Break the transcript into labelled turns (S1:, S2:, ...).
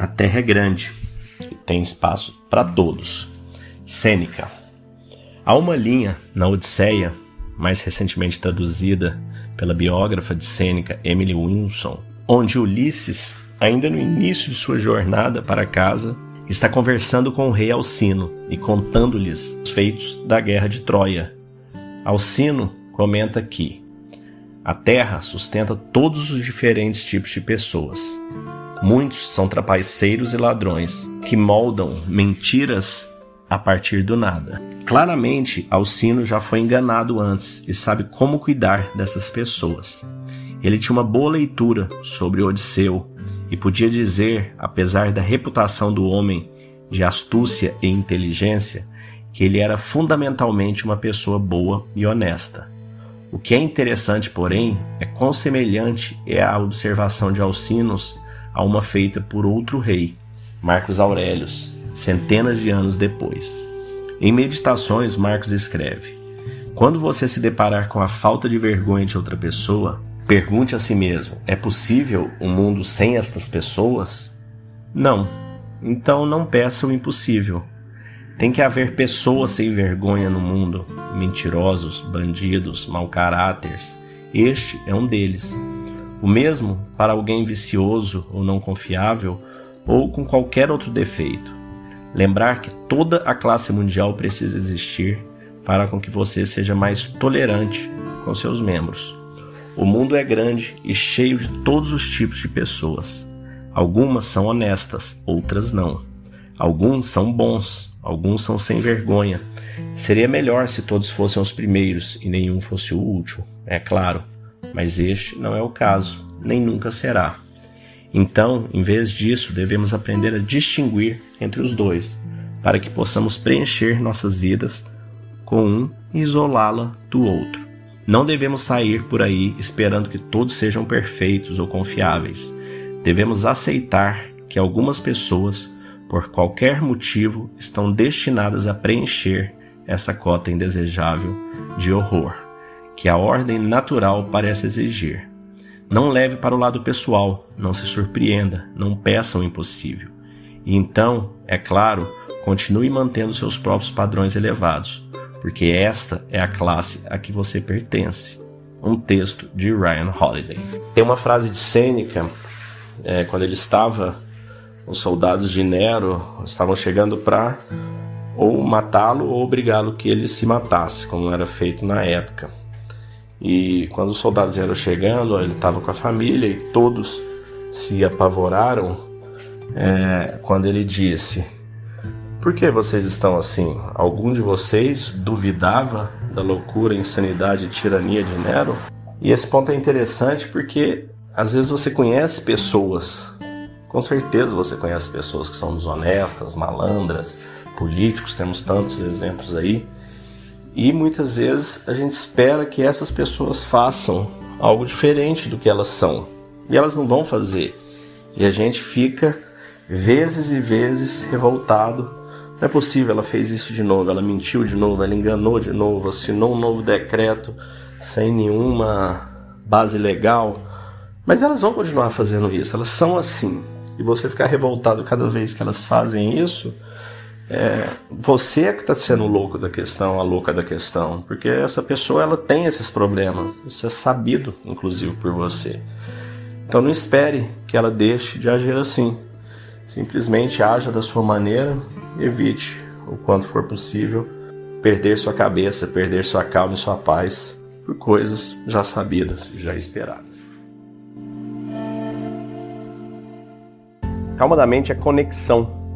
S1: A Terra é grande e tem espaço para todos. Sêneca. Há uma linha na Odisseia, mais recentemente traduzida pela biógrafa de Sêneca, Emily Wilson, onde Ulisses, ainda no início de sua jornada para casa, está conversando com o rei Alcino e contando-lhes os feitos da guerra de Troia. Alcino comenta que a terra sustenta todos os diferentes tipos de pessoas. Muitos são trapaceiros e ladrões que moldam mentiras a partir do nada. Claramente, Alcino já foi enganado antes e sabe como cuidar destas pessoas. Ele tinha uma boa leitura sobre Odisseu e podia dizer, apesar da reputação do homem de astúcia e inteligência, que ele era fundamentalmente uma pessoa boa e honesta. O que é interessante, porém, é quão semelhante é a observação de Alcinos a uma feita por outro rei, Marcos Aurelius, centenas de anos depois. Em Meditações, Marcos escreve: Quando você se deparar com a falta de vergonha de outra pessoa, pergunte a si mesmo: é possível um mundo sem estas pessoas? Não. Então não peça o impossível. Tem que haver pessoas sem vergonha no mundo, mentirosos, bandidos, mau caráteres. Este é um deles. O mesmo para alguém vicioso ou não confiável ou com qualquer outro defeito. Lembrar que toda a classe mundial precisa existir para com que você seja mais tolerante com seus membros. O mundo é grande e cheio de todos os tipos de pessoas. Algumas são honestas, outras não. Alguns são bons, alguns são sem vergonha. Seria melhor se todos fossem os primeiros e nenhum fosse o último, é claro, mas este não é o caso, nem nunca será. Então, em vez disso, devemos aprender a distinguir entre os dois, para que possamos preencher nossas vidas com um e isolá-la do outro. Não devemos sair por aí esperando que todos sejam perfeitos ou confiáveis. Devemos aceitar que algumas pessoas, por qualquer motivo, estão destinadas a preencher essa cota indesejável de horror que a ordem natural parece exigir. Não leve para o lado pessoal, não se surpreenda, não peça o impossível. E então, é claro, continue mantendo seus próprios padrões elevados, porque esta é a classe a que você pertence. Um texto de Ryan Holiday. Tem uma frase de Sêneca, é, quando ele estava, os soldados de Nero estavam chegando para ou matá-lo ou obrigá-lo que ele se matasse, como era feito na época. E quando os soldados eram chegando, ele estava com a família e todos se apavoraram é, quando ele disse: Por que vocês estão assim? Algum de vocês duvidava da loucura, insanidade e tirania de Nero? E esse ponto é interessante porque às vezes você conhece pessoas, com certeza você conhece pessoas que são desonestas, malandras, políticos, temos tantos exemplos aí e muitas vezes a gente espera que essas pessoas façam algo diferente do que elas são. E elas não vão fazer. E a gente fica vezes e vezes revoltado. Não é possível, ela fez isso de novo, ela mentiu de novo, ela enganou de novo, assinou um novo decreto sem nenhuma base legal. Mas elas vão continuar fazendo isso, elas são assim. E você ficar revoltado cada vez que elas fazem isso, é, você é que está sendo o louco da questão, a louca da questão, porque essa pessoa ela tem esses problemas, isso é sabido, inclusive por você. Então não espere que ela deixe de agir assim. Simplesmente haja da sua maneira, evite o quanto for possível perder sua cabeça, perder sua calma e sua paz por coisas já sabidas, já esperadas. Calma da mente é conexão